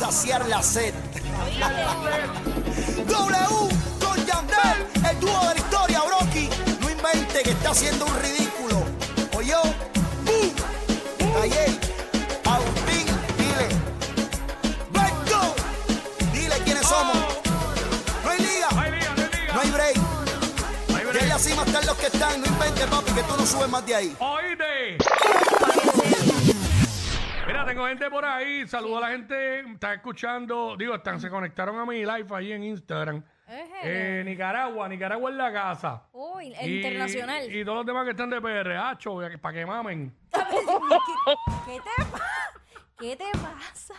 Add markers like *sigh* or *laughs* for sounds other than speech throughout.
saciar la sed. *laughs* W con Yandel, el dúo de la historia, Brocky. No invente que está haciendo un ridículo. O yo, ¡boom! Ayer, Agustín, dile. Let's go. Dile quiénes somos. No hay liga, No hay break. Break. ahí la cima están los que están. No invente, papi, que tú no subes más de ahí. Tengo gente por ahí. Saludo a la gente. Está escuchando. Digo, están, se conectaron a mi live ahí en Instagram. Eh, Nicaragua, Nicaragua en la casa. Uy, el Y- internacional. Y todos los demás que están de PRH, para que mamen. *laughs* ¿Qué, qué te pasa? ¿Qué te pasa?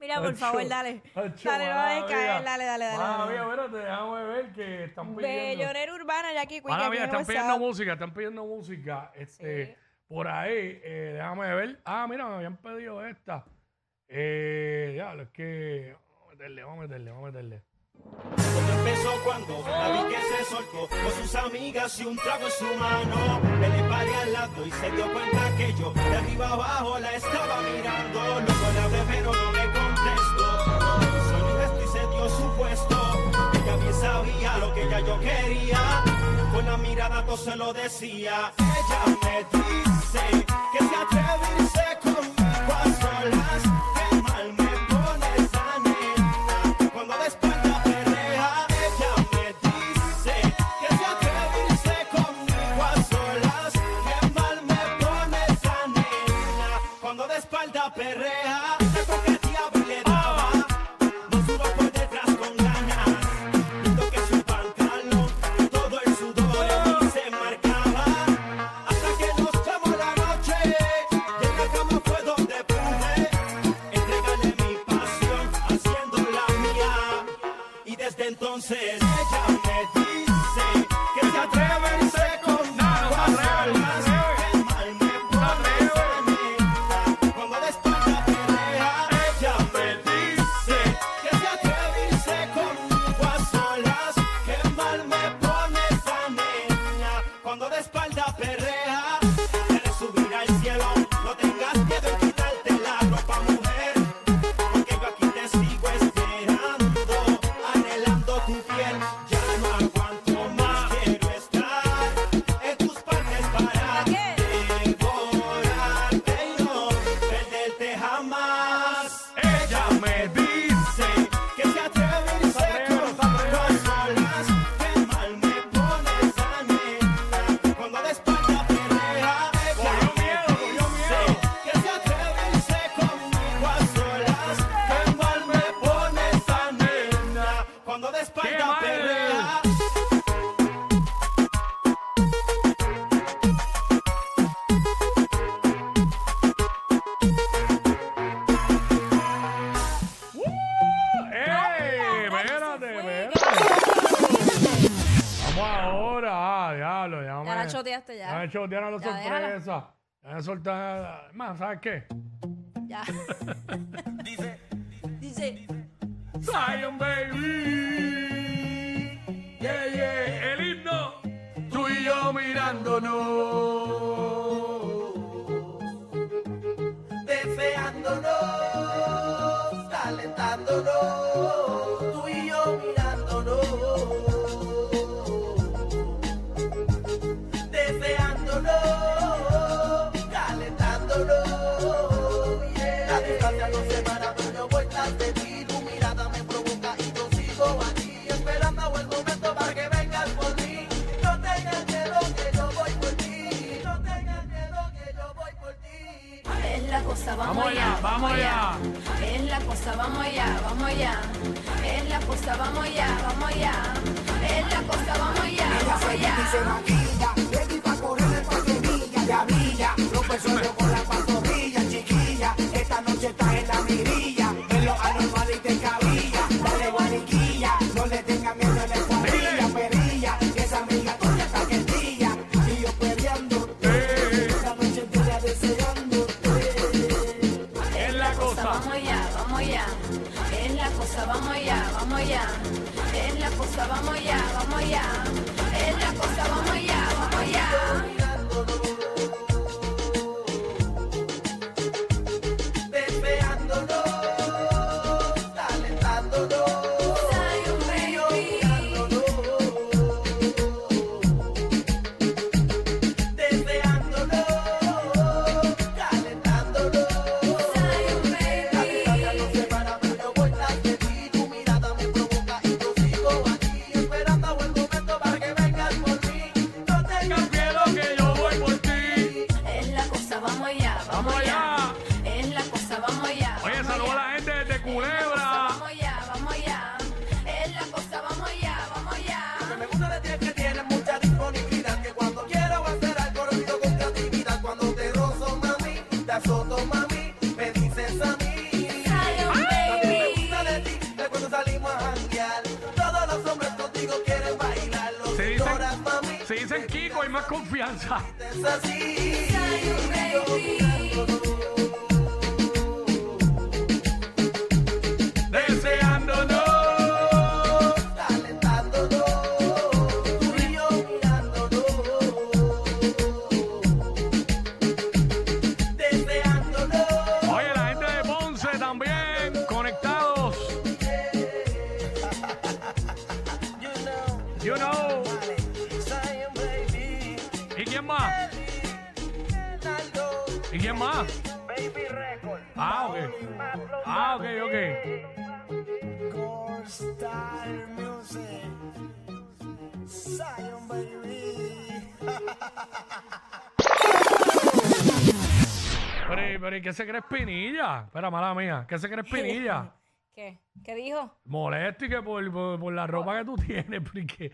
Mira, por favor, dale. Hacho, Dale, no mala dejes caer. mía. Dale, dale, dale. Mala dale. mía, espérate, déjame ver que están pidiendo. Bellonera urbana, Jackie Quick. Mala aquí mía, están WhatsApp. pidiendo música, están pidiendo música. Este, Sí. Por ahí, eh, déjame ver. Ah, mira, me habían pedido esta. Eh, ya, es que. Vamos a meterle, vamos a meterle, vamos a meterle. Todo empezó cuando la vi que se soltó con sus amigas y un trago en su mano. Me le paré al lado y se dio cuenta que yo de arriba abajo la estaba mirando. Luego le hablé pero no me contestó. Hizo un gesto y se dio su puesto. Ella bien sabía lo que ya yo quería. Con la mirada todo se lo decía. Ella me dice que se atreve a irse conmigo ya. chotearon la Ya, déjala. sorpresa. Ya soltar. Más, ¿sabes qué? Ya. *laughs* cosa, vamos, Vamos allá, vamos allá. Es la cosa, vamos allá, vamos allá. Es la cosa, vamos allá, vamos allá. Es la cosa, vamos allá, vamos allá. se maquilla, ready pa' correr el pa' que brilla, ya brilla, rompe el suelo con la pantorrilla, chiquilla, esta noche estás en la mirilla, también conectados. You know quién más? ¿Y quién más? Baby Record Ah, ok. Ah, ok, ok. Core Style Music baby Pero, pero ¿y qué se cree Espinilla? Espera, mala mía. ¿Qué se cree Espinilla? *laughs* ¿Qué? ¿Qué dijo? Molesto y que por, por, por la ropa que tú tienes, porque...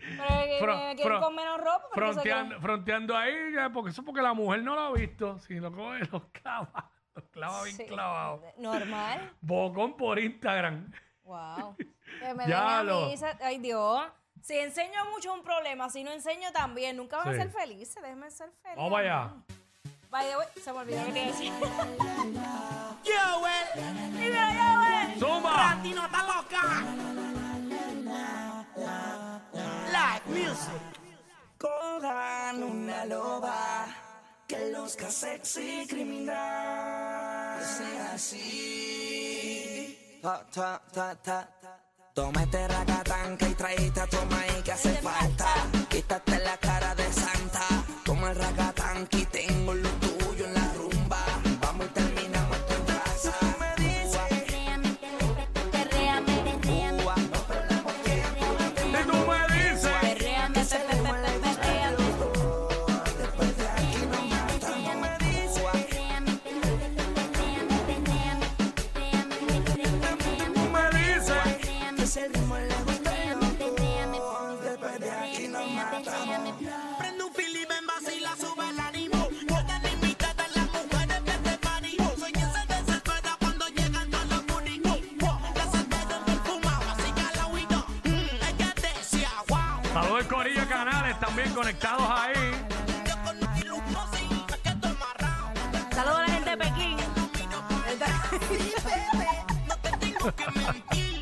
Pero que me quieren fro- con menos ropa. porque Fronteando, fronteando ahí, ya, porque eso porque la mujer no lo ha visto. Si lo coge, lo clava. Lo clava bien Sí. clavado. Normal. Bocón por Instagram. Wow. *laughs* Que me Ya den a lo- mí esa- Ay, Dios. Si enseño mucho es un problema, si no enseño también. Nunca van Sí. a ser felices, déjenme ser feliz. Vamos para allá. By the way, se me olvidó que te iba a decir. Yo, güey Dímelo ya, ¡Zumba! no está loca. Live music. Cojan una loba que luzca sexy criminal. Sea así. Ta, ta, ta, ta. Toma este racatanca y traíste a tu maíz que hace falta. Quítate la cara de santa. Toma el racatanca y estoy amarrado. Saludos a la gente de Pekín. *laughs*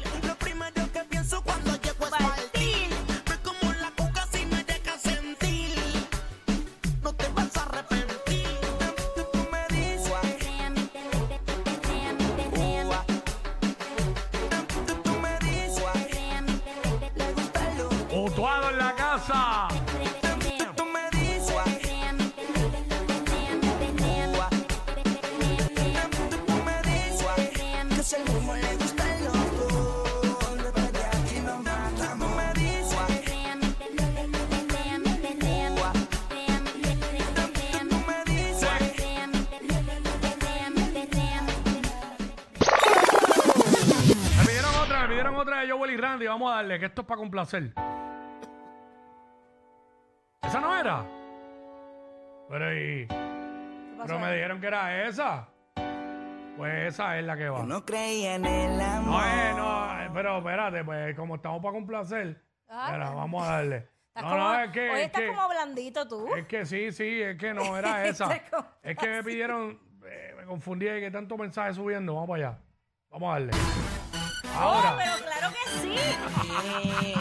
Brandy, vamos a darle, que esto es para complacer. ¿Esa no era? Pero, y- ¿Qué pasó pero me dijeron que era esa. Pues esa es la que va. No creía en el amor. No, eh, no, eh, pero espérate, pues como estamos para complacer, Ah. espera, vamos a darle. *laughs* Estás No, como- no, es que, Hoy es estás que, como blandito tú. es que sí, sí, es que no era *laughs* esa. Estás como es que me pidieron, eh, me confundí de que tanto mensaje subiendo, vamos para allá. Vamos a darle. Oh, Ahora. pero que sí.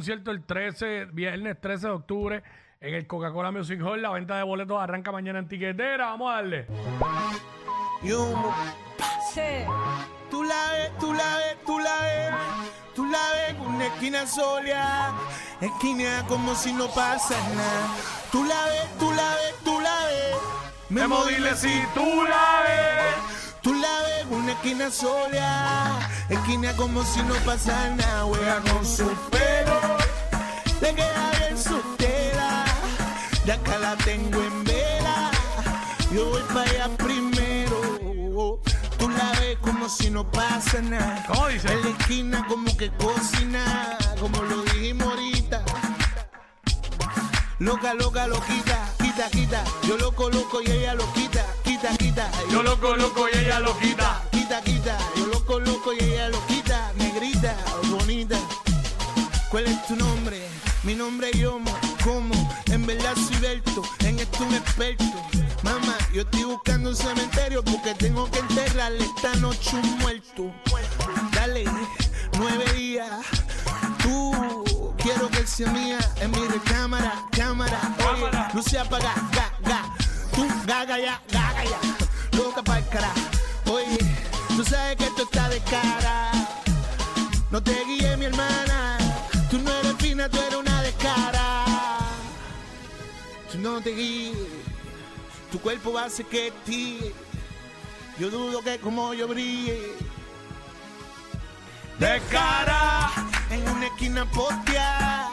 Concierto el 13, viernes 13 de octubre en el Coca-Cola Music Hall. La venta de boletos arranca mañana en tiquetera. Vamos a darle. Sí. Tú la ves, tú la ves, tú la ves, tú la ves con una esquina sola, esquina como si no pasa nada. Tú la ves, tú la ves, tú la ves. Memo, dile si tú la ves. Una esquina sola, esquina como si no pasa nada. Juega con su pelo, le queda bien su tela. De acá la tengo en vela, yo voy para allá primero. Tú la ves como si no pasa nada. En la esquina como que cocina, como lo dijimos ahorita. Loca, loca, loquita, quita, quita. Yo lo coloco y ella lo quita, quita, quita. Yo lo coloco y ella lo quita. Quita, quita. Yo lo coloco y ella lo quita. Negrita, bonita. ¿Cuál es tu nombre? Mi nombre es Yomo. ¿Cómo? En verdad soy Berto. En esto un experto. Mamá, yo estoy buscando un cementerio porque tengo que enterrarle esta noche un muerto. Dale, nueve días. Tú, quiero que sea mía en mi recámara, cámara. Oye, Cámara. luce apaga, ga, ga. Tú, gaga ya, gaga ya. Loca para cara. Oye, tú sabes que esto está de cara. No te guíes, mi hermana. Tú no eres fina, tú eres una descara. Tú no te guíes. Tu cuerpo va a hacer que ti. Yo dudo que como yo brille. De cara. En una esquina postea.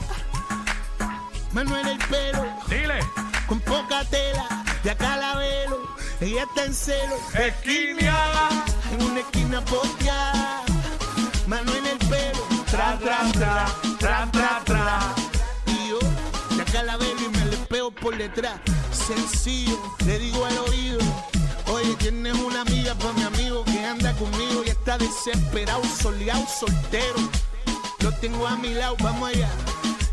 Manuel el pelo. Dile. Con poca tela. De acá la velo. Ella está en celo. Esquinia. En una esquina postea. Manuel el pelo. Tra, tra, tra. Tra, tra, tra. Y yo, acá la veo y me le pego por detrás. Sencillo, le digo al oído. Oye, tienes una amiga para mi amigo que anda conmigo y está desesperado, soleado, soltero. Lo tengo a mi lado, vamos allá.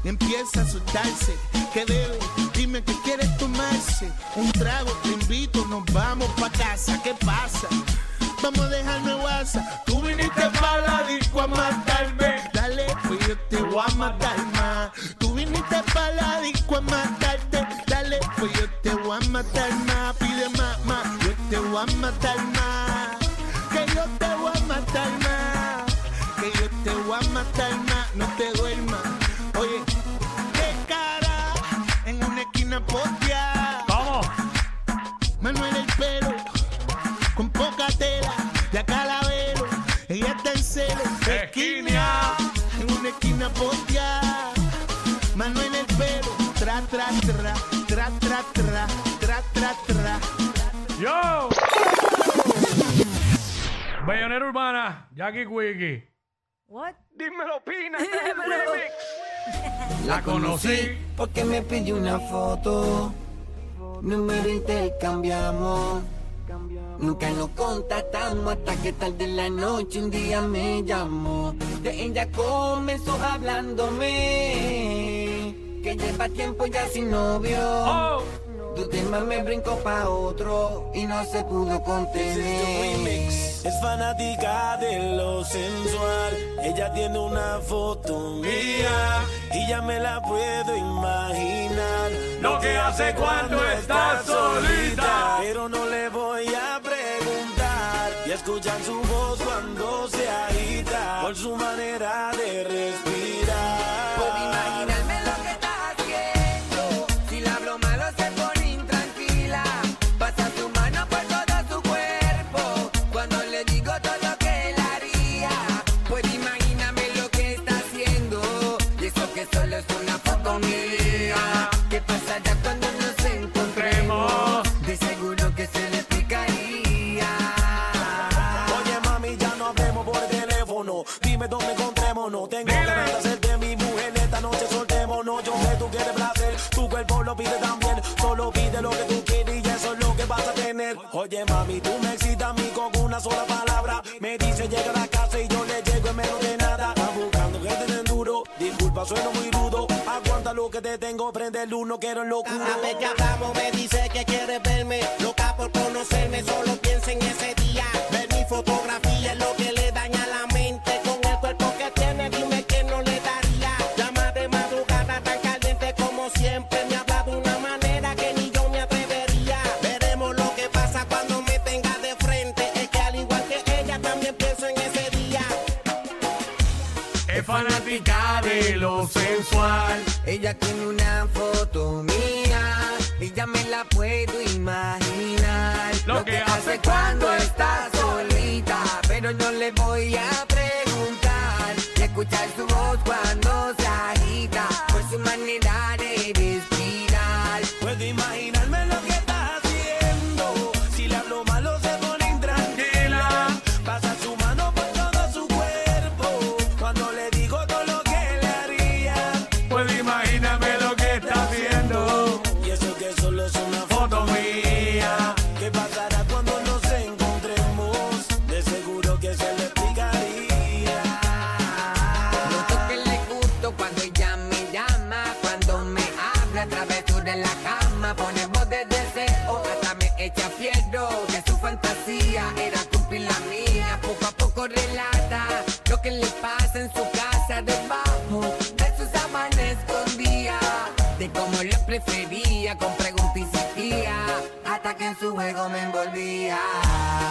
Y empieza a asustarse. ¿Qué debe? Dime qué quieres tomarse. Un trago, te invito, nos vamos pa' casa. ¿Qué pasa? Vamos a dejarme WhatsApp. Tú viniste para la disco a matarme. Dale, pues yo te voy a matar más. Tú viniste para la disco a matarte. Dale, pues yo te voy a matar más. Pide más, más. Yo te voy a matar más. Que yo te voy a matar más. Que yo te voy a matar más. No te duermas. Oye, qué cara. En una esquina postea. Una esquina postea, Manuel el pelo, tra tra tra, tra tra tra, tra tra tra. Yo. Bayonera Urbana. Jackie Quickie. What? Dímelo, Pina. *laughs* La conocí. porque me pidió una foto. Número intercambiamos. Nunca nos contactamos hasta que tarde en la noche un día me llamó. De ella comenzó hablándome. Que lleva tiempo ya sin novio. Oh. Tu tema me brincó pa' otro y no se pudo contener. Es fanática de lo sensual. Ella tiene una foto mía y ya me la puedo imaginar. Lo que hace cuando está solita. Pero no escuchar su voz cuando se agita por su manera de respirar. Puedo imaginarme lo que está haciendo. Si le hablo malo se pone intranquila. Pasa su mano por todo su cuerpo. Cuando le digo todo lo que él haría. Puedo imaginarme lo que está haciendo. Y eso que solo es una foto mía. Que te tengo, prende el uno, quiero el locuro. Cada vez que hablamos me dice que quiere verme, loca por conocerme, solo piensa en ese día. Ver mi fotografía es lo que le daña la mente, con el cuerpo que tiene, dime que no le daría. Llama de madrugada tan caliente como siempre, me habla de una manera que ni yo me atrevería. Veremos lo que pasa cuando me tenga de frente, es que al igual que ella también pienso en ese día. Es fanática de lo sensual. Ella tiene una foto mía y ya me la puedo imaginar. Lo que hace cuando está solita, pero no le voy a preguntar y escuchar su voz cuando se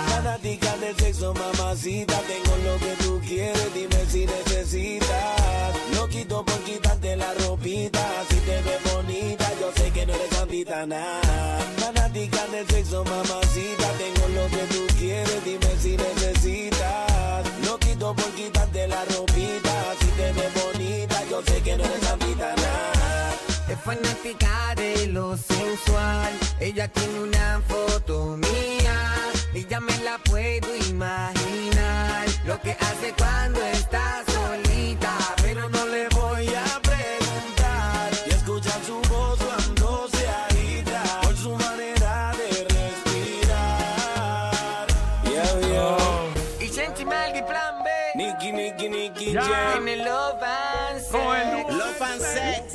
Fanática del sexo, mamacita. Tengo lo que tú quieres, dime si necesitas. No quito por quitarte la ropita. Si te ves bonita, yo sé que no eres santita nada. Fanática del sexo, mamacita. Tengo lo que tú quieres, dime si necesitas. No quito por quitarte la ropita. Si te ves bonita, yo sé que no eres santita nada. Es fanática de lo sensual. Ella tiene una foto mía. Y ya me la puedo imaginar. Lo que hace cuando está solita. Pero no le voy a preguntar y escuchar su voz cuando se agita por su manera de respirar. Yeah, yeah. Y Shenchi Maldi Plan B. Nicky, Nicky, Nicky Ya. Jam. En el Love and Con el Sex. Love and sex.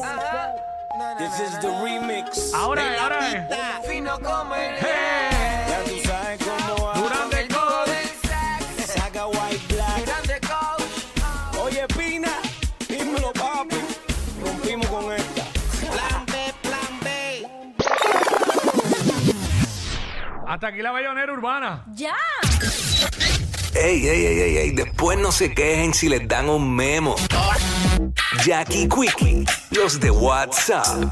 This is the remix. Ahora ahora. Fino como el Hey. Hasta aquí la bellonera urbana. ¡Ya! Ey, ey, ey, ey, ey, después no se quejen si les dan un memo. Jackie Quickie, los de WhatsApp.